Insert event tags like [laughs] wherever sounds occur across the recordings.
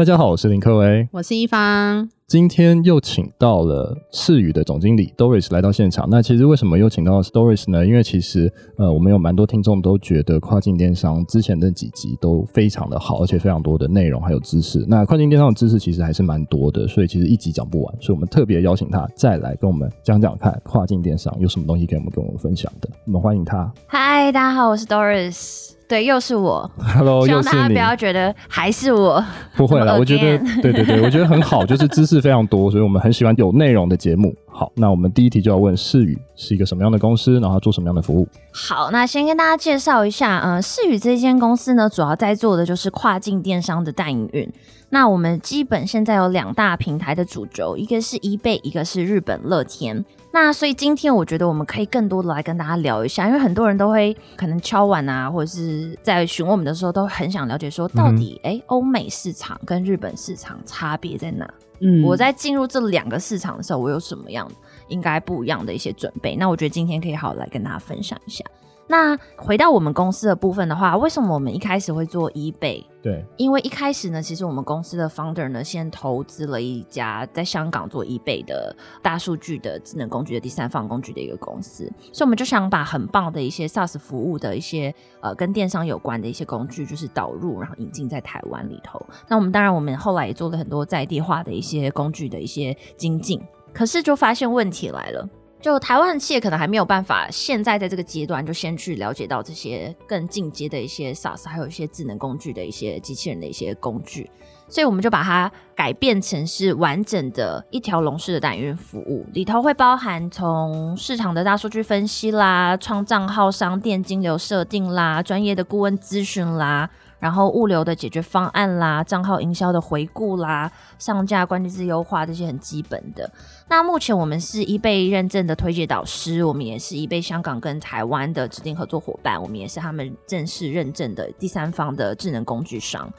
大家好，我是林克威，我是一方。今天又请到了赤羽的总经理 Doris 来到现场。那其实为什么又请到 Doris 呢？因为其实呃，我们有蛮多听众都觉得跨境电商之前的几集都非常的好，而且非常多的内容还有知识。那跨境电商的知识其实还是蛮多的，所以其实一集讲不完。所以我们特别邀请他再来跟我们讲讲看跨境电商有什么东西给我们跟我们分享的。我们欢迎他。嗨，大家好，我是 Doris。对，又是我。Hello，希望大家不要觉得还是我。不会啦，[laughs] 我觉得对对对，我觉得很好，就是知识非常多，所以我们很喜欢有内容的节目。好，那我们第一题就要问世宇是一个什么样的公司，然后做什么样的服务？好，那先跟大家介绍一下，嗯、呃，世宇这间公司呢，主要在做的就是跨境电商的代营运。那我们基本现在有两大平台的主轴，一个是 eBay，一个是日本乐天。那所以今天我觉得我们可以更多的来跟大家聊一下，因为很多人都会可能敲碗啊，或者是在询问我们的时候，都很想了解说，到底哎，欧、嗯欸、美市场跟日本市场差别在哪？嗯，我在进入这两个市场的时候，我有什么样应该不一样的一些准备？那我觉得今天可以好好来跟大家分享一下。那回到我们公司的部分的话，为什么我们一开始会做 eBay？对，因为一开始呢，其实我们公司的 founder 呢，先投资了一家在香港做 eBay 的大数据的智能工具的第三方工具的一个公司，所以我们就想把很棒的一些 SaaS 服务的一些呃跟电商有关的一些工具，就是导入，然后引进在台湾里头。那我们当然，我们后来也做了很多在地化的一些工具的一些精进，可是就发现问题来了。就台湾的企业可能还没有办法，现在在这个阶段就先去了解到这些更进阶的一些 SaaS，还有一些智能工具的一些机器人的一些工具，所以我们就把它改变成是完整的一条龙式的代营运服务，里头会包含从市场的大数据分析啦、创账号、商店金流设定啦、专业的顾问咨询啦。然后物流的解决方案啦，账号营销的回顾啦，上架关键字优化这些很基本的。那目前我们是 eBay 认证的推介导师，我们也是 eBay 香港跟台湾的指定合作伙伴，我们也是他们正式认证的第三方的智能工具商。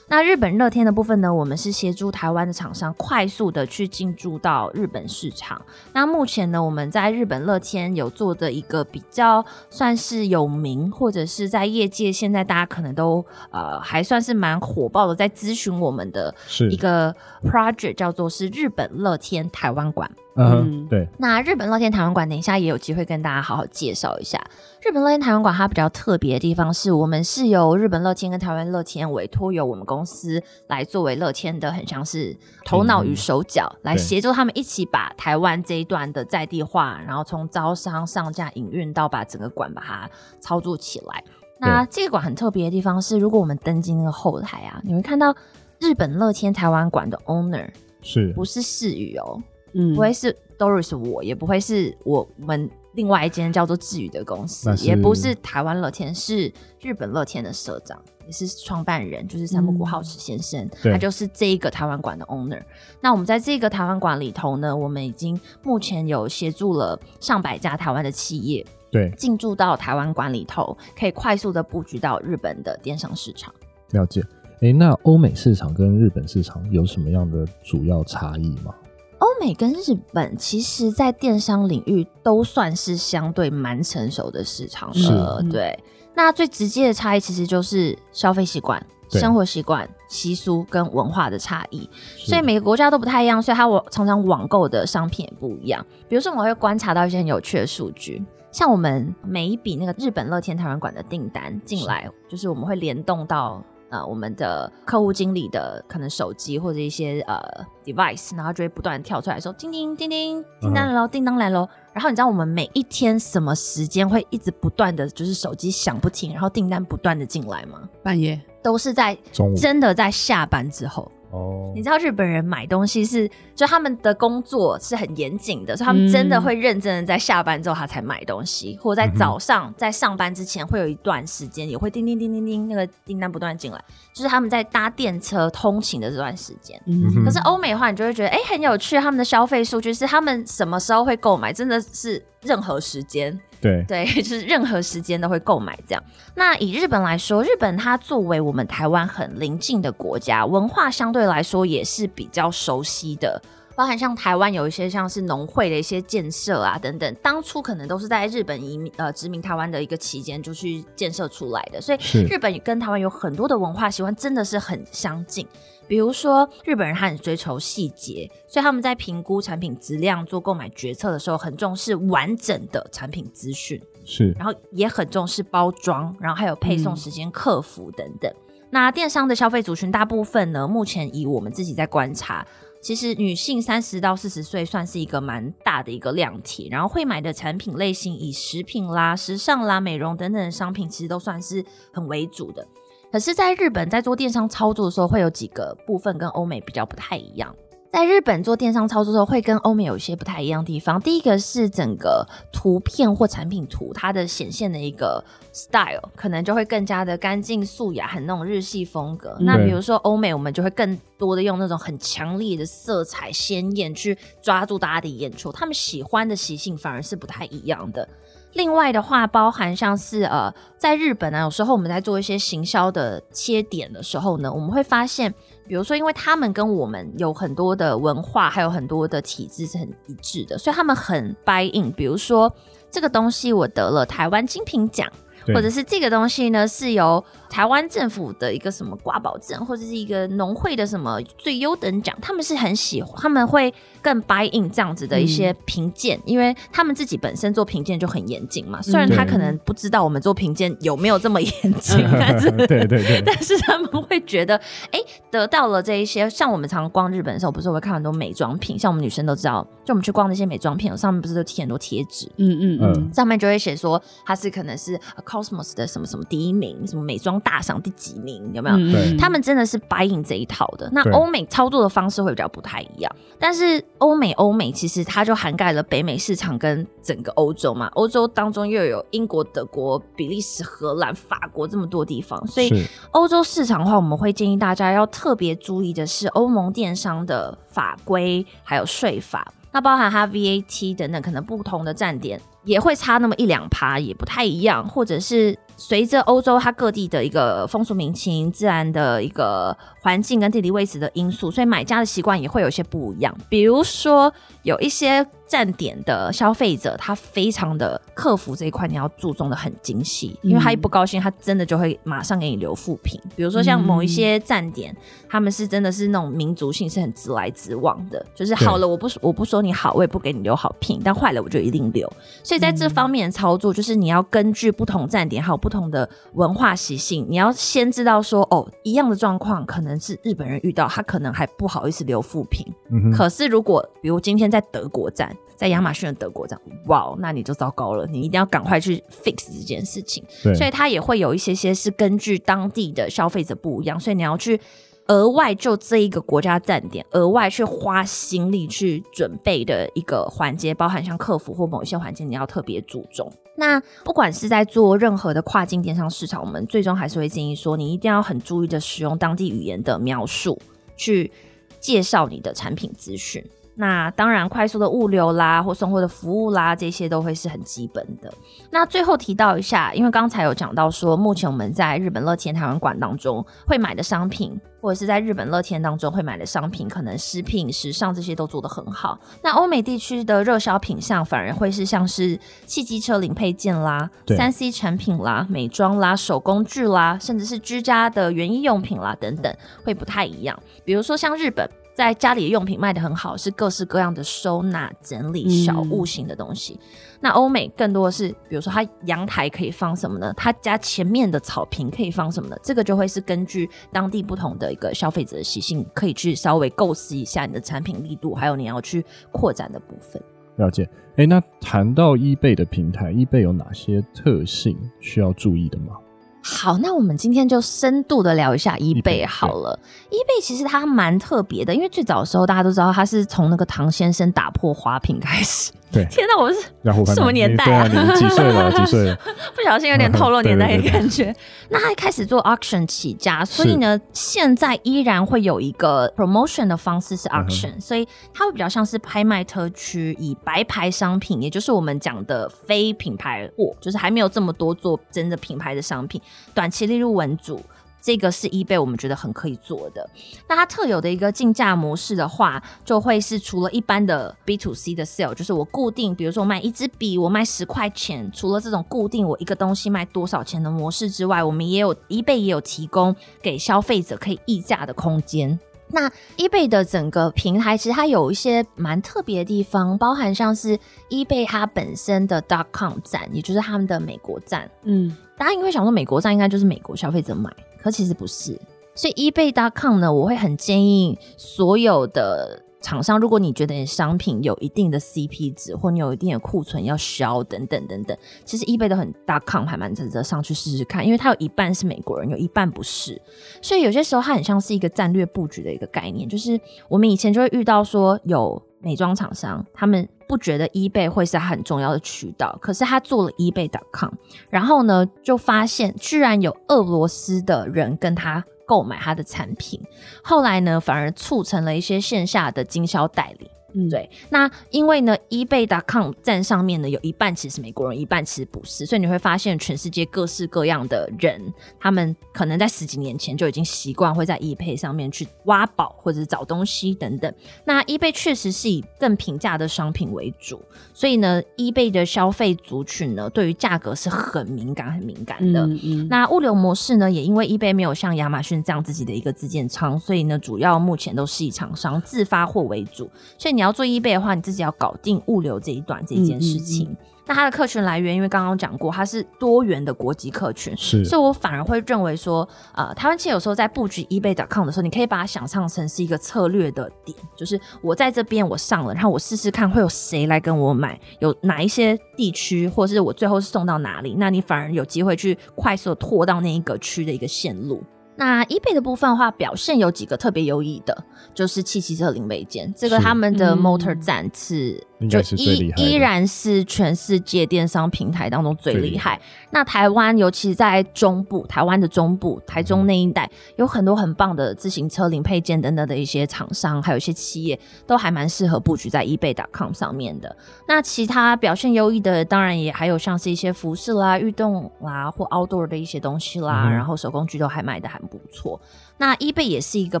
那日本乐天的部分呢，我们是协助台湾的厂商快速的去进驻到日本市场。那目前呢，我们在日本乐天有做的一个比较算是有名，或者是在业界现在大家可能都呃还算是蛮火爆的，在咨询我们的一个 project 叫做是日本乐天台湾馆。嗯，对。那日本乐天台湾馆，等一下也有机会跟大家好好介绍一下。日本乐天台湾馆它比较特别的地方是，我们是由日本乐天跟台湾乐天委托由我们公司来作为乐天的，很像是头脑与手脚，来协助他们一起把台湾这一段的在地化，然后从招商、上架、营运到把整个馆把它操作起来。那这个馆很特别的地方是，如果我们登进那个后台啊，你会看到日本乐天台湾馆的 owner 是不是世宇哦？嗯，不会是 Doris 我，也不会是我们另外一间叫做智宇的公司，也不是台湾乐天，是日本乐天的社长，也是创办人，就是三木谷浩史先生，嗯，他就是这一个台湾馆的 owner。那我们在这个台湾馆里头呢，我们已经目前有协助了上百家台湾的企业，对，进驻到台湾馆里头，可以快速的布局到日本的电商市场。了解，哎、欸，那欧美市场跟日本市场有什么样的主要差异吗？欧美跟日本，其实，在电商领域都算是相对蛮成熟的市场了。对，那最直接的差异，其实就是消费习惯、生活习惯、习俗跟文化的差异。所以每个国家都不太一样，所以它我常常网购的商品也不一样。比如说，我会观察到一些很有趣的数据，像我们每一笔那个日本乐天台湾馆的订单进来，就是我们会联动到。呃，我们的客户经理的可能手机或者一些呃 device，然后就会不断跳出来说：“叮叮叮叮，订单来喽，订单来喽。”然后你知道我们每一天什么时间会一直不断的就是手机响不停，然后订单不断的进来吗？半夜都是在真的在下班之后。哦，你知道日本人买东西是，就他们的工作是很严谨的，所以他们真的会认真的在下班之后他才买东西，或者在早上在上班之前会有一段时间也会叮叮叮叮叮那个订单不断进来，就是他们在搭电车通勤的这段时间。嗯，可是欧美的话，你就会觉得哎、欸、很有趣，他们的消费数据是他们什么时候会购买，真的是任何时间。对对，[laughs] 就是任何时间都会购买这样。那以日本来说，日本它作为我们台湾很邻近的国家，文化相对来说也是比较熟悉的。包含像台湾有一些像是农会的一些建设啊等等，当初可能都是在日本移民呃殖民台湾的一个期间就去建设出来的，所以日本跟台湾有很多的文化习惯真的是很相近。比如说日本人他很追求细节，所以他们在评估产品质量、做购买决策的时候，很重视完整的产品资讯，是，然后也很重视包装，然后还有配送时间、客服等等。嗯、那电商的消费族群大部分呢，目前以我们自己在观察。其实女性三十到四十岁算是一个蛮大的一个量体，然后会买的产品类型以食品啦、时尚啦、美容等等的商品，其实都算是很为主的。可是，在日本在做电商操作的时候，会有几个部分跟欧美比较不太一样。在日本做电商操作的时候，会跟欧美有一些不太一样的地方。第一个是整个图片或产品图，它的显现的一个 style 可能就会更加的干净素雅，很那种日系风格。那比如说欧美，我们就会更多的用那种很强烈的色彩鲜艳去抓住大家的眼球，他们喜欢的习性反而是不太一样的。另外的话，包含像是呃，在日本呢、啊，有时候我们在做一些行销的切点的时候呢，我们会发现，比如说，因为他们跟我们有很多的文化，还有很多的体制是很一致的，所以他们很 buy in。比如说，这个东西我得了台湾精品奖。或者是这个东西呢，是由台湾政府的一个什么挂保证，或者是一个农会的什么最优等奖，他们是很喜欢，他们会更 buy in 这样子的一些评鉴，嗯、因为他们自己本身做评鉴就很严谨嘛。虽然他可能不知道我们做评鉴有没有这么严谨，嗯、[laughs] 但是 [laughs] 对对对，但是他们会觉得，哎、欸，得到了这一些，像我们常逛日本的时候，不是会看很多美妆品，像我们女生都知道，就我们去逛那些美妆品，上面不是都贴很多贴纸，嗯嗯嗯，上面就会写说它是可能是。Cosmos 的什么什么第一名，什么美妆大赏第几名，有没有？嗯、他们真的是 buy in 这一套的。那欧美操作的方式会比较不太一样，但是欧美欧美其实它就涵盖了北美市场跟整个欧洲嘛。欧洲当中又有英国、德国、比利时、荷兰、法国这么多地方，所以欧洲市场的话，我们会建议大家要特别注意的是欧盟电商的法规还有税法，那包含它 VAT 等等，可能不同的站点。也会差那么一两趴，也不太一样，或者是随着欧洲它各地的一个风俗民情、自然的一个环境跟地理位置的因素，所以买家的习惯也会有些不一样。比如说，有一些站点的消费者，他非常的客服这一块，你要注重的很精细，因为他一不高兴，他真的就会马上给你留负评。比如说像某一些站点，他们是真的是那种民族性是很直来直往的，就是好了我不我不说你好，我也不给你留好评，但坏了我就一定留。所以在这方面的操作，就是你要根据不同站点还有不同的文化习性，你要先知道说，哦，一样的状况可能是日本人遇到，他可能还不好意思留负评。嗯。可是如果比如今天在德国站，在亚马逊的德国这样，哇，那你就糟糕了，你一定要赶快去 fix 这件事情。对。所以它也会有一些些是根据当地的消费者不一样，所以你要去。额外就这一个国家站点，额外去花心力去准备的一个环节，包含像客服或某一些环节，你要特别注重。那不管是在做任何的跨境电商市场，我们最终还是会建议说，你一定要很注意的使用当地语言的描述，去介绍你的产品资讯。那当然，快速的物流啦，或送货的服务啦，这些都会是很基本的。那最后提到一下，因为刚才有讲到说，目前我们在日本乐天台湾馆当中会买的商品，或者是在日本乐天当中会买的商品，可能食品、时尚这些都做得很好。那欧美地区的热销品项反而会是像是汽机车零配件啦、三 C 产品啦、美妆啦、手工具啦，甚至是居家的园艺用品啦等等，会不太一样。比如说像日本。在家里的用品卖的很好，是各式各样的收纳整理小物型的东西。嗯、那欧美更多的是，比如说它阳台可以放什么呢？它家前面的草坪可以放什么呢？这个就会是根据当地不同的一个消费者的习性，可以去稍微构思一下你的产品力度，还有你要去扩展的部分。了解。哎、欸，那谈到 eBay 的平台，eBay 有哪些特性需要注意的吗？好，那我们今天就深度的聊一下 eBay 好了。eBay 其实它蛮特别的，因为最早的时候大家都知道它是从那个唐先生打破花瓶开始。对，天哪，我是什么年代啊？对啊，你几岁了？[laughs] 几岁了？不小心有点透露 [laughs] 年代的感觉。对对对对，那他一开始做 auction 起家，所以呢，现在依然会有一个 promotion 的方式是 auction，嗯、所以它会比较像是拍卖特区，以白牌商品，也就是我们讲的非品牌货，就是还没有这么多做真的品牌的商品，短期利润为主。这个是 eBay 我们觉得很可以做的。那它特有的一个竞价模式的话，就会是除了一般的 B to C 的 sale，就是我固定，比如说我卖一支笔，我卖十块钱，除了这种固定我一个东西卖多少钱的模式之外，我们也有 eBay 也有提供给消费者可以议价的空间。那 eBay 的整个平台其实它有一些蛮特别的地方，包含像是 eBay 它本身的 .dot com 站，也就是他们的美国站。嗯，大家应该会想说美国站应该就是美国消费者买，可其实不是。所以 eBay.com 呢，我会很建议所有的。厂商，如果你觉得你商品有一定的 CP 值，或你有一定的库存要销等等等等，其实 eBay 的很大 com 还蛮值得上去试试看，因为它有一半是美国人，有一半不是，所以有些时候它很像是一个战略布局的一个概念。就是我们以前就会遇到说，有美妆厂商，他们不觉得 eBay 会是很重要的渠道，可是他做了 eBay.com，然后呢，就发现居然有俄罗斯的人跟他。购买他的产品，后来呢，反而促成了一些线下的经销代理。嗯，对。那因为呢，eBay.com 站上面呢，有一半其实是美国人，一半其实不是，所以你会发现全世界各式各样的人，他们可能在十几年前就已经习惯会在 eBay 上面去挖宝或者是找东西等等。那 eBay 确实是以更平价的商品为主，所以呢，eBay 的消费族群呢，对于价格是很敏感、很敏感的。嗯嗯。那物流模式呢，也因为 eBay 没有像亚马逊这样自己的一个自建仓，所以呢，主要目前都是以厂商自发货为主，所以你。你要做 eBay 的话，你自己要搞定物流这一段这一件事情。嗯嗯嗯。那它的客群来源，因为刚刚讲过，它是多元的国际客群，是，所以我反而会认为说，呃，台湾企业有时候在布局 eBay.com 的时候，你可以把它想象成是一个策略的点，就是我在这边我上了，然后我试试看会有谁来跟我买，有哪一些地区，或是我最后是送到哪里，那你反而有机会去快速的拓到那一个区的一个线路。那 eBay 的部分的话，表现有几个特别优异的，就是汽汽车零配件，这个他们的 Motor 站是。就依依然是全世界电商平台当中最厉害。那台湾，尤其在中部，台湾的中部，台中那一带，有很多很棒的自行车零配件等等的一些厂商，还有一些企业，都还蛮适合布局在 eBay.com 上面的。那其他表现优异的，当然也还有像是一些服饰啦、运动啦或 outdoor 的一些东西啦，嗯、然后手工具都还卖的很不错。那 eBay 也是一个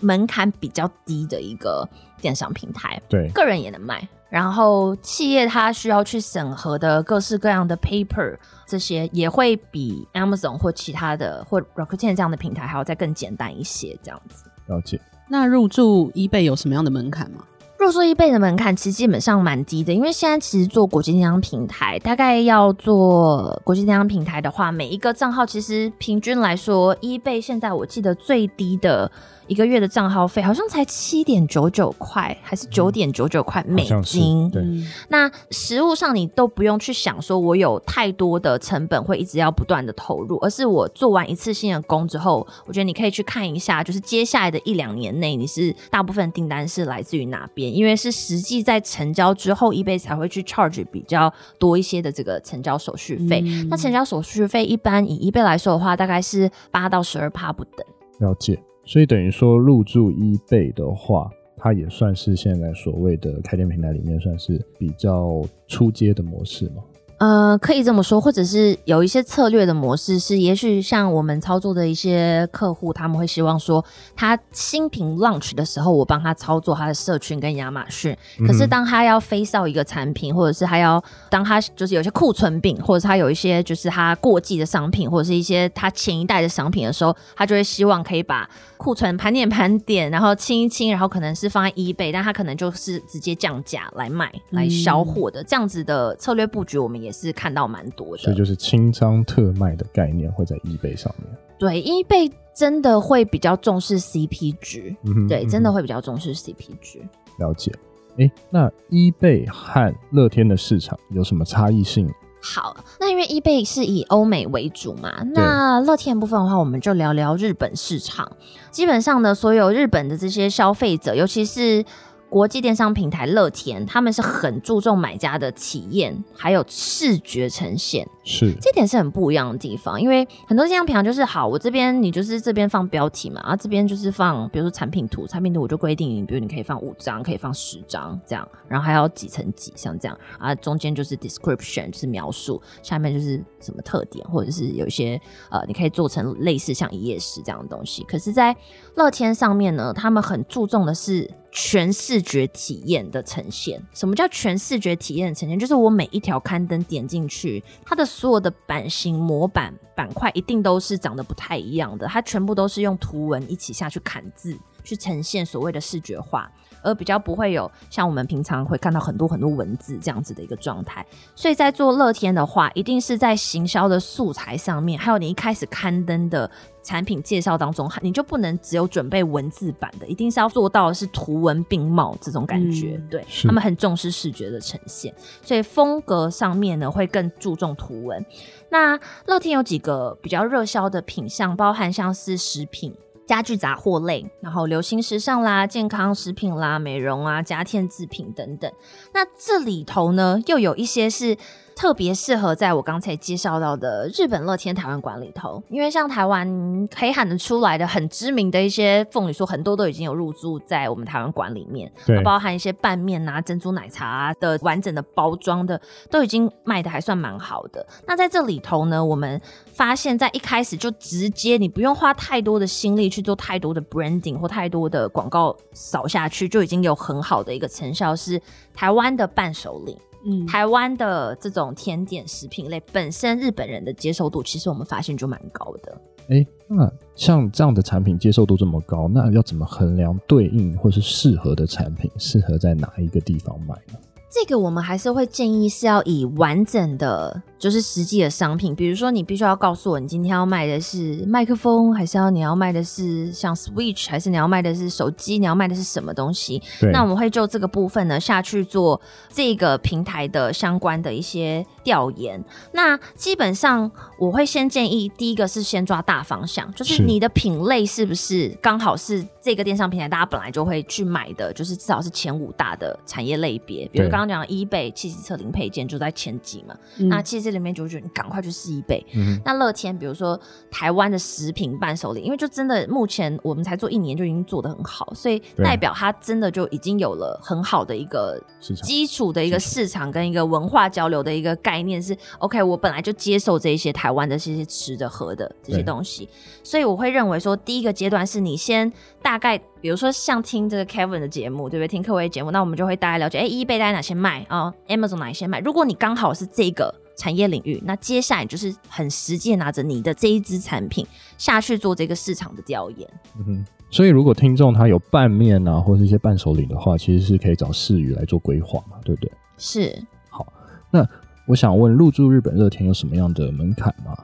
门槛比较低的一个电商平台，对，个人也能卖。然后企业它需要去审核的各式各样的 paper，这些也会比 Amazon 或其他的或 r o c k e t i n 这样的平台还要再更简单一些，这样子。了解。那入驻 eBay 有什么样的门槛吗？入驻 eBay 的门槛其实基本上蛮低的，因为现在其实做国际电商平台，大概要做国际电商平台的话，每一个账号其实平均来说，eBay 现在我记得最低的。一个月的账号费好像才七点九九块，还是九点九九块美金？对，那实物上你都不用去想说，我有太多的成本会一直要不断的投入，而是我做完一次性的工之后，我觉得你可以去看一下，就是接下来的一两年内，你是大部分订单是来自于哪边？因为是实际在成交之后，eBay 才会去 charge 比较多一些的这个成交手续费。嗯、那成交手续费一般以 eBay 来说的话，大概是八到十二趴不等。了解。所以等于说入驻一贝的话，它也算是现在所谓的开店平台里面算是比较初阶的模式嘛。呃，可以这么说，或者是有一些策略的模式是，也许像我们操作的一些客户，他们会希望说，他新品 launch 的时候，我帮他操作他的社群跟亚马逊。可是当他要 face out 一个产品，或者是他要当他就是有些库存品，或者是他有一些就是他过季的商品，或者是一些他前一代的商品的时候，他就会希望可以把库存盘点盘点，然后清一清，然后可能是放在 eBay，但他可能就是直接降价来卖来销货的、嗯、这样子的策略布局，我们也。也是看到蛮多的，所以就是清仓特卖的概念会在 eBay 上面。对，eBay 真的会比较重视 CP 值，嗯，对，真的会比较重视 CP 值。了解。哎，那 eBay 和乐天的市场有什么差异性？好，那因为 eBay 是以欧美为主嘛，那乐天部分的话，我们就聊聊日本市场。基本上呢，所有日本的这些消费者，尤其是国际电商平台乐天，他们是很注重买家的体验，还有视觉呈现，是这点是很不一样的地方。因为很多电商平台就是好，我这边你就是这边放标题嘛，啊这边就是放，比如说产品图，产品图我就规定，比如你可以放五张，可以放十张这样，然后还要几层几，像这样啊，中间就是 description 就是描述，下面就是什么特点，或者是有一些呃，你可以做成类似像一页式这样的东西。可是，在乐天上面呢，他们很注重的是。全视觉体验的呈现，什么叫全视觉体验的呈现？就是我每一条刊登点进去，它的所有的版型、模板、板块一定都是长得不太一样的，它全部都是用图文一起下去砍字，去呈现所谓的视觉化。而比较不会有像我们平常会看到很多很多文字这样子的一个状态，所以在做乐天的话，一定是在行销的素材上面，还有你一开始刊登的产品介绍当中，你就不能只有准备文字版的，一定是要做到的是图文并茂这种感觉。嗯、对，他们很重视视觉的呈现，所以风格上面呢会更注重图文。那乐天有几个比较热销的品项，包含像是食品。家具杂货类，然后流行时尚啦、健康食品啦、美容啊、家电制品等等。那这里头呢，又有一些是。特别适合在我刚才介绍到的日本乐天台湾馆里头，因为像台湾可以喊得出来的很知名的一些凤梨酥，很多都已经有入驻在我们台湾馆里面，对，包含一些拌面啊、珍珠奶茶啊的完整的包装的，都已经卖的还算蛮好的。那在这里头呢，我们发现，在一开始就直接你不用花太多的心力去做太多的 branding 或太多的广告扫下去，就已经有很好的一个成效，是台湾的伴手礼。嗯，台湾的这种甜点食品类本身，日本人的接受度其实我们发现就蛮高的。哎、欸，那像这样的产品接受度这么高，那要怎么衡量对应或是适合的产品，适合在哪一个地方买呢？这个我们还是会建议是要以完整的，就是实际的商品，比如说你必须要告诉我，你今天要卖的是麦克风，还是要你要卖的是像 Switch，还是你要卖的是手机，你要卖的是什么东西？那我们会就这个部分呢下去做这个平台的相关的一些调研。那基本上我会先建议，第一个是先抓大方向，就是你的品类是不是刚好是这个电商平台大家本来就会去买的，就是至少是前五大的产业类别，比如刚。刚刚讲 eBay 汽机车零配件就在前几嘛，嗯、那其实这里面就觉得你赶快去试 eBay。嗯、那乐天，比如说台湾的食品伴手礼，因为就真的目前我们才做一年就已经做的很好，所以代表它真的就已经有了很好的一个基础的一个市场跟一个文化交流的一个概念是 OK。我本来就接受这一些台湾的这些吃的喝的这些东西，所以我会认为说第一个阶段是你先大概。比如说像听这个 Kevin 的节目，对不对？听科威的节目，那我们就会大概了解，哎，eBay 大概哪些卖啊、哦、？Amazon 哪些卖？如果你刚好是这个产业领域，那接下来就是很实际拿着你的这一支产品下去做这个市场的调研。嗯哼，所以如果听众他有拌面啊，或者一些伴手礼的话，其实是可以找世宇来做规划嘛，对不对？是。好，那我想问，入驻日本乐天有什么样的门槛吗？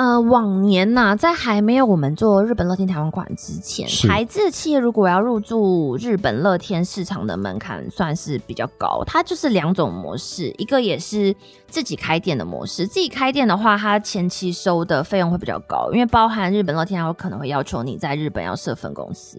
呃，往年呐、啊，在还没有我们做日本乐天台湾馆之前，台资企业如果要入驻日本乐天市场的门槛算是比较高。它就是两种模式，一个也是自己开店的模式。自己开店的话，它前期收的费用会比较高，因为包含日本乐天，它有可能会要求你在日本要设分公司，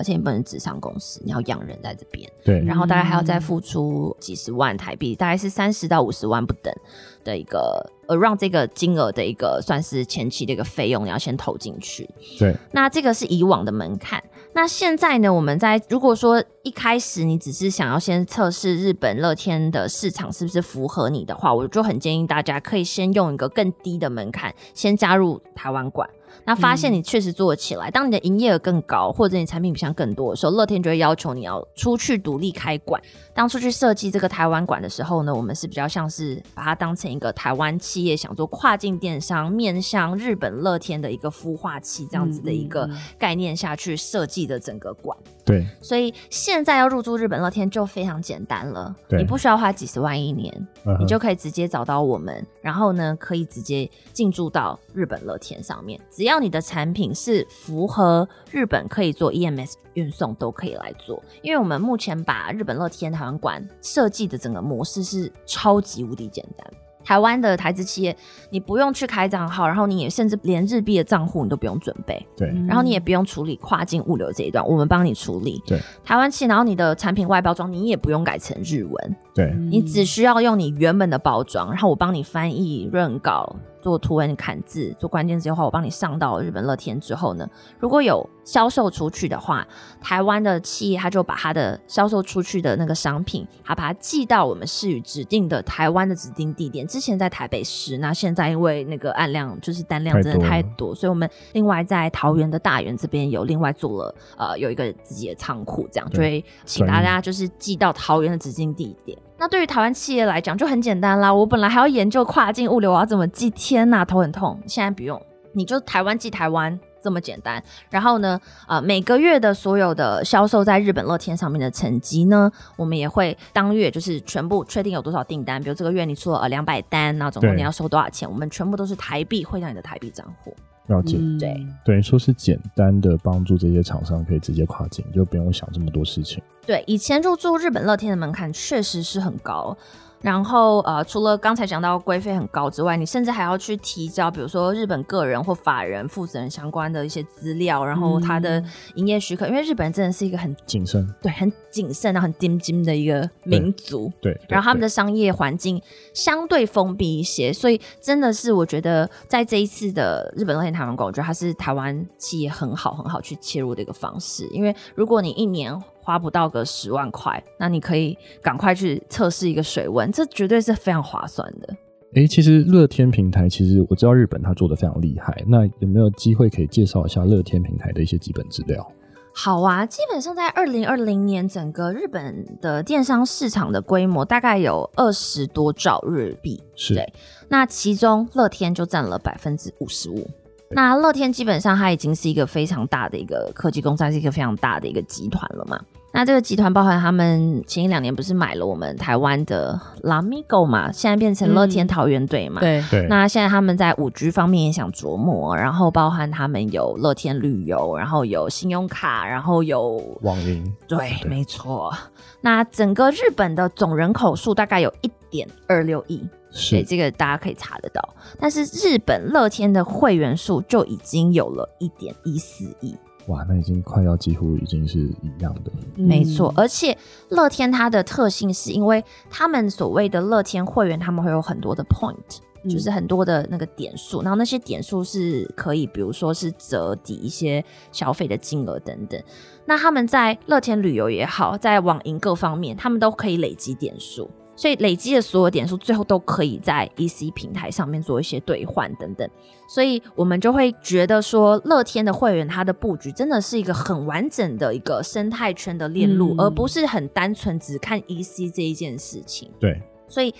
而且你不能只上公司，你要养人在这边。对，然后大概还要再付出几十万台币，大概是三十到五十万不等的一个。呃，让这个金额的一个算是前期的一个费用，你要先投进去。对，那这个是以往的门槛。那现在呢，我们在如果说一开始你只是想要先测试日本乐天的市场是不是符合你的话，我就很建议大家可以先用一个更低的门槛，先加入台湾馆。那发现你确实做得起来，嗯、当你的营业额更高，或者你产品品相更多的时候，乐天就会要求你要出去独立开馆。当初去设计这个台湾馆的时候呢，我们是比较像是把它当成一个台湾企业想做跨境电商，面向日本乐天的一个孵化器这样子的一个概念下去设计的整个馆。对，所以现在要入驻日本乐天就非常简单了，你不需要花几十万一年，嗯、你就可以直接找到我们，然后呢，可以直接进驻到日本乐天上面，只要你的产品是符合日本可以做 EMS 运送，都可以来做。因为我们目前把日本乐天台湾馆设计的整个模式是超级无敌简单。台湾的台资企业，你不用去开账号，然后你也甚至连日币的账户你都不用准备，对，然后你也不用处理跨境物流这一段，我们帮你处理。对，台湾企业，然后你的产品外包装你也不用改成日文，对，你只需要用你原本的包装，然后我帮你翻译、润稿。做图文砍字，做关键字的话，我帮你上到日本乐天之后呢，如果有销售出去的话，台湾的企业他就把他的销售出去的那个商品，他把它寄到我们市宇指定的台湾的指定地点。之前在台北市，那现在因为那个案量就是单量真的太多，太多所以我们另外在桃园的大园这边有另外做了呃有一个自己的仓库，这样就会请大家就是寄到桃园的指定地点。那对于台湾企业来讲就很简单啦，我本来还要研究跨境物流，我要怎么寄？天呐，头很痛。现在不用，你就台湾寄台湾这么简单。然后呢，呃，每个月的所有的销售在日本乐天上面的成绩呢，我们也会当月就是全部确定有多少订单。比如这个月你出了呃两百单，那总共你要收多少钱？我们全部都是台币汇到你的台币账户。了解，嗯、对，等于说是简单的帮助这些厂商可以直接跨境，就不用想这么多事情。对，以前入驻日本乐天的门槛确实是很高。然后呃，除了刚才讲到规费很高之外，你甚至还要去提交，比如说日本个人或法人负责人相关的一些资料，然后他的营业许可，因为日本人真的是一个很谨慎，对，很谨慎然后很盯紧的一个民族，对，对，然后他们的商业环境相对封闭一些，所以真的是我觉得在这一次的日本乐天台湾馆，我觉得它是台湾企业很好很好去切入的一个方式，因为如果你一年。花不到个十万块，那你可以赶快去测试一个水温，这绝对是非常划算的。诶，其实乐天平台，其实我知道日本它做的非常厉害，那有没有机会可以介绍一下乐天平台的一些基本资料？好啊，基本上在二零二零年，整个日本的电商市场的规模大概有二十多兆日币，是对。那其中乐天就占了百分之五十五。那乐天基本上它已经是一个非常大的一个科技公司，是一个非常大的一个集团了嘛。那这个集团包含他们前一两年不是买了我们台湾的 Lamigo 嘛，现在变成乐天桃园队嘛。对对。那现在他们在五 G 方面也想琢磨，然后包含他们有乐天旅游，然后有信用卡，然后有网银。对，对没错。那整个日本的总人口数大概有一点二六亿。对，这个大家可以查得到，但是日本乐天的会员数就已经有了一点一四亿，哇，那已经快要几乎已经是一样的，没错。而且乐天它的特性是因为他们所谓的乐天会员，他们会有很多的 point，就是很多的那个点数，然后那些点数是可以，比如说是折抵一些消费的金额等等。那他们在乐天旅游也好，在网银各方面，他们都可以累积点数。所以累积的所有点数，最后都可以在 EC 平台上面做一些兑换等等。所以我们就会觉得说，乐天的会员它的布局真的是一个很完整的一个生态圈的链路，嗯，而不是很单纯只看 EC 这一件事情。对，所以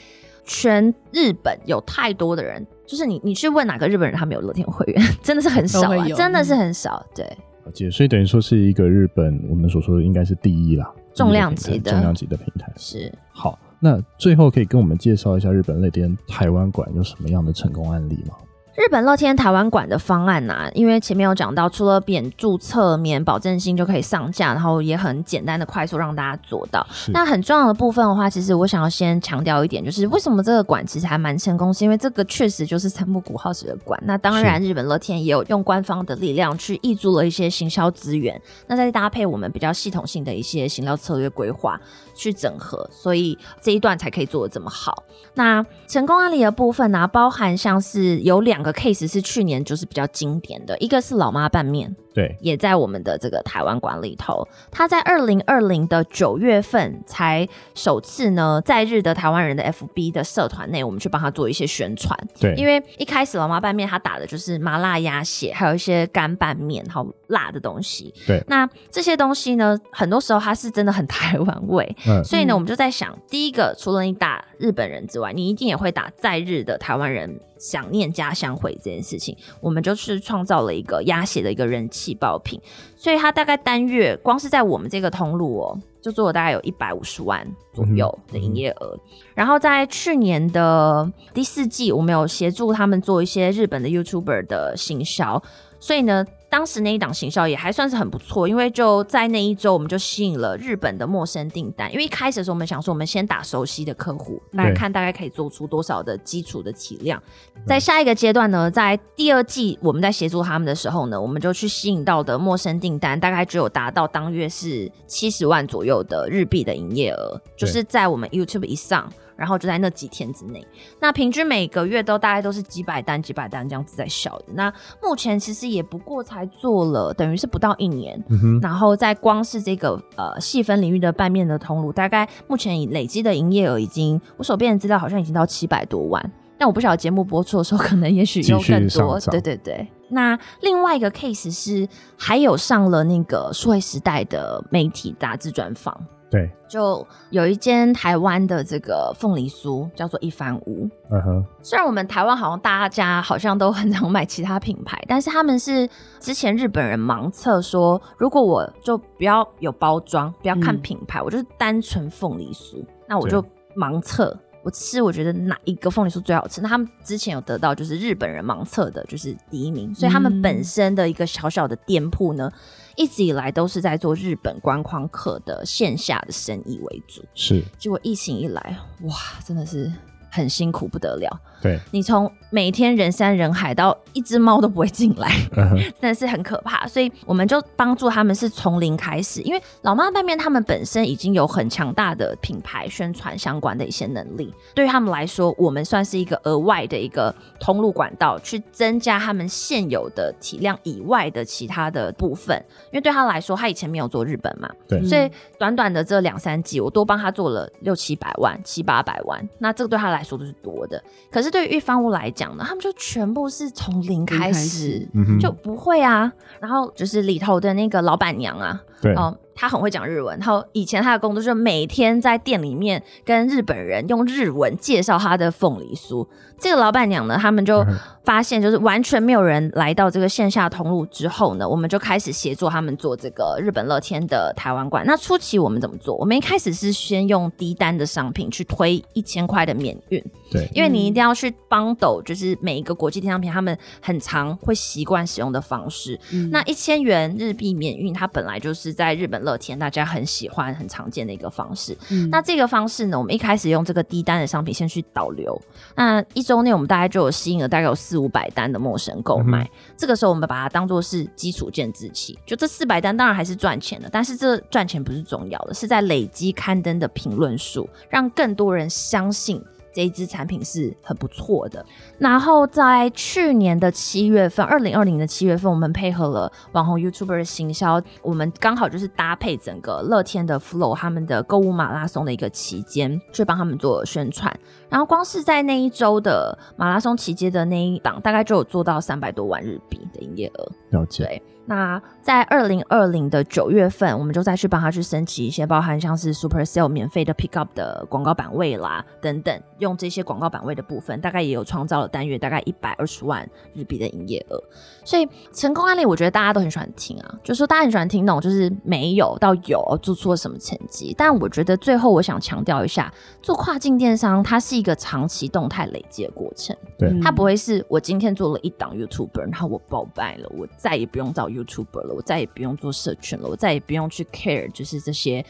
全日本有太多的人，就是你你去问哪个日本人，他们有乐天会员，真的是很少啊，真的是很少。对，好，所以等于说是一个日本我们所说的应该是第一啦，重量级的重量级的平台是好。那最后可以跟我们介绍一下日本那边台湾馆有什么样的成功案例吗？日本乐天台湾馆的方案呐、啊，因为前面有讲到，除了免注册、免保证金就可以上架，然后也很简单的、快速让大家做到。那很重要的部分的话，其实我想要先强调一点，就是为什么这个馆其实还蛮成功，是因为这个确实就是三木谷浩史的馆。那当然，日本乐天也有用官方的力量去挹注了一些行销资源，那再搭配我们比较系统性的一些行销策略规划去整合，所以这一段才可以做的这么好。那成功案例的部分呢、啊，包含像是有两个。Case 是去年就是比较经典的，一个是老妈拌面，对，也在我们的这个台湾馆里头。他在二零二零的九月份才首次呢，在日的台湾人的 FB 的社团内，我们去帮他做一些宣传。对，因为一开始老妈拌面他打的就是麻辣鸭血，还有一些干拌面，好辣的东西。对，那这些东西呢，很多时候它是真的很台湾味。嗯，所以呢，我们就在想，第一个，除了你打日本人之外，你一定也会打在日的台湾人。想念家乡回这件事情，我们就是创造了一个鸭血的一个人气爆品，所以它大概单月光是在我们这个通路哦，就做了大概有一百五十万左右的营业额。然后在去年的第四季，我们有协助他们做一些日本的 YouTuber 的行销，所以呢，当时那一档行销也还算是很不错，因为就在那一周，我们就吸引了日本的陌生订单。因为一开始的时候，我们想说，我们先打熟悉的客户，来看大概可以做出多少的基础的体量。在下一个阶段呢，在第二季我们在协助他们的时候呢，我们就去吸引到的陌生订单，大概只有达到当月是七十万左右的日币的营业额，就是在我们 YouTube 以上。然后就在那几天之内，那平均每个月都大概都是几百单、几百单这样子在销的。那目前其实也不过才做了，等于是不到一年。嗯哼。然后在光是这个呃细分领域的拌面的通路，大概目前已累积的营业额已经，我手边的资料好像已经到七百多万。但我不晓得节目播出的时候，可能也许有更多。对对对。那另外一个 case 是还有上了那个数位时代的媒体杂志专访。对，就有一间台湾的这个凤梨酥叫做一番屋。嗯哼，虽然我们台湾好像大家好像都很常买其他品牌，但是他们是之前日本人盲测说，如果我就不要有包装，不要看品牌，嗯、我就是单纯凤梨酥，那我就盲测。我吃，我觉得哪一个凤梨酥最好吃？那他们之前有得到就是日本人盲测的，就是第一名，所以他们本身的一个小小的店铺呢，一直以来都是在做日本观光客的线下的生意为主。是，结果疫情一来，哇，真的是。很辛苦不得了，对，你从每天人山人海到一只猫都不会进来，[laughs] 真的是很可怕。所以我们就帮助他们是从零开始，因为老妈拌面他们本身已经有很强大的品牌宣传相关的一些能力，对于他们来说，我们算是一个额外的一个通路管道，去增加他们现有的体量以外的其他的部分。因为对他来说，他以前没有做日本嘛，对，所以短短的这两三季，我多帮他做了六七百万、七八百万，那这个对他来来说都是多的，可是对于一方屋来讲呢，他们就全部是从零开始，就不会啊。然后就是里头的那个老板娘啊，对，哦，他很会讲日文。然后以前他的工作就是每天在店里面跟日本人用日文介绍他的凤梨酥。这个老板娘呢，他们就发现，就是完全没有人来到这个线下通路之后呢，我们就开始协助他们做这个日本乐天的台湾馆。那初期我们怎么做？我们一开始是先用低单的商品去推一千块的免运，对，因为你一定要去 bundle，就是每一个国际电商品他们很常会习惯使用的方式。嗯、那一千元日币免运，它本来就是在日本乐天大家很喜欢、很常见的一个方式。嗯、那这个方式呢，我们一开始用这个低单的商品先去导流，那一。周内我们大概就有吸引了大概有四五百单的陌生购买，嗯、这个时候我们把它当做是基础建制器，就这四百单当然还是赚钱的，但是这赚钱不是重要的，是在累积刊登的评论数，让更多人相信。这一支产品是很不错的。然后在去年的七月份，二零二零的七月份，我们配合了网红 YouTuber 的行销，我们刚好就是搭配整个乐天的 Flow 他们的购物马拉松的一个期间，去帮他们做宣传。然后光是在那一周的马拉松期间的那一档，大概就有做到三百多万日币的营业额。了解。对。那在二零二零的九月份，我们就再去帮他去升级一些，包含像是 Super Sell 免费的 Pick Up 的广告版位啦等等，用这些广告版位的部分，大概也有创造了单月大概一百二十万日币的营业额。所以成功案例，我觉得大家都很喜欢听啊，就是说大家很喜欢听那种就是没有到有做出了什么成绩。但我觉得最后我想强调一下，做跨境电商它是一个长期动态累积的过程，对，它不会是我今天做了一档 YouTuber，然后我爆败了，我再也不用找 YouTuber 了，我再也不用做社群了，我再也不用去 care，就是这些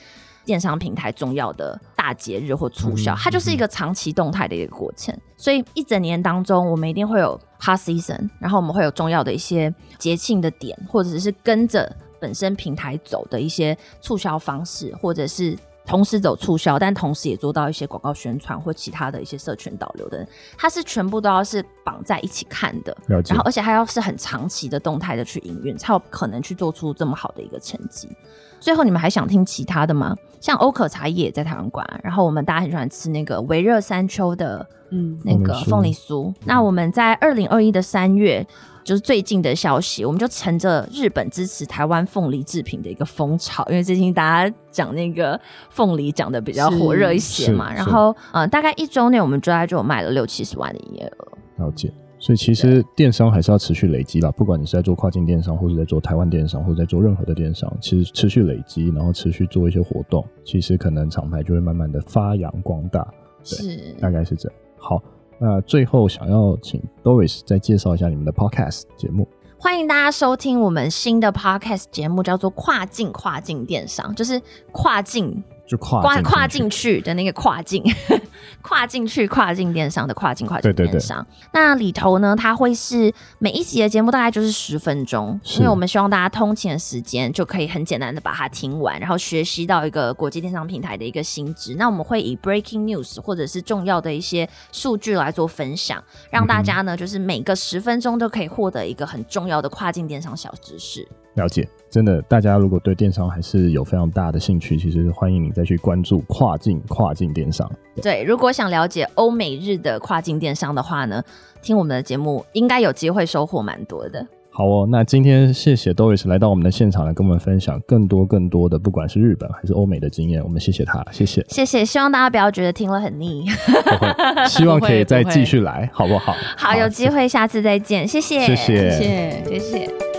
电商平台重要的大节日或促销，嗯、它就是一个长期动态的一个过程。嗯、所以一整年当中，我们一定会有 hot season，然后我们会有重要的一些节庆的点，或者是跟着本身平台走的一些促销方式，或者是。同时走促销，但同时也做到一些广告宣传或其他的一些社群导流的，它是全部都要是绑在一起看的，然后而且还要是很长期的动态的去营运，才有可能去做出这么好的一个成绩。最后，你们还想听其他的吗？像欧可茶叶在台湾馆，然后我们大家很喜欢吃那个微热山丘的，嗯，那个凤梨酥。那我们在二零二一的三月。就是最近的消息，我们就乘着日本支持台湾凤梨制品的一个风潮，因为最近大家讲那个凤梨讲的比较火热一些嘛，然后嗯、呃，大概一周内我们大概就有卖了六七十万的营业额。了解，所以其实电商还是要持续累积啦，不管你是在做跨境电商，或者在做台湾电商，或者在做任何的电商，其实持续累积，然后持续做一些活动，其实可能厂牌就会慢慢的发扬光大。对，是，大概是这样。好。那最后想要请 Doris 再介绍一下你们的 Podcast 节目。欢迎大家收听我们新的 podcast 节目，叫做《跨境跨境电商》，就是跨境。就跨跨跨进去的那个跨境，跨进去跨境电商的跨境跨境电商。对对对，那里头呢，它会是每一集的节目大概就是十分钟，因为我们希望大家通勤的时间就可以很简单的把它听完，然后学习到一个国际电商平台的一个新知。那我们会以 breaking news 或者是重要的一些数据来做分享，让大家呢就是每个十分钟都可以获得一个很重要的跨境电商小知识。了解，真的，大家如果对电商还是有非常大的兴趣，其实欢迎你再去关注跨境跨境电商。对，对，如果想了解欧美日的跨境电商的话呢，听我们的节目应该有机会收获蛮多的。好哦，那今天谢谢 Doris 来到我们的现场来跟我们分享更多更多的，不管是日本还是欧美的经验，我们谢谢他，谢谢，谢谢，希望大家不要觉得听了很腻，希望可以再继续来，好不好？[laughs] 好，有机会下次再见，谢谢，谢谢，谢谢。谢谢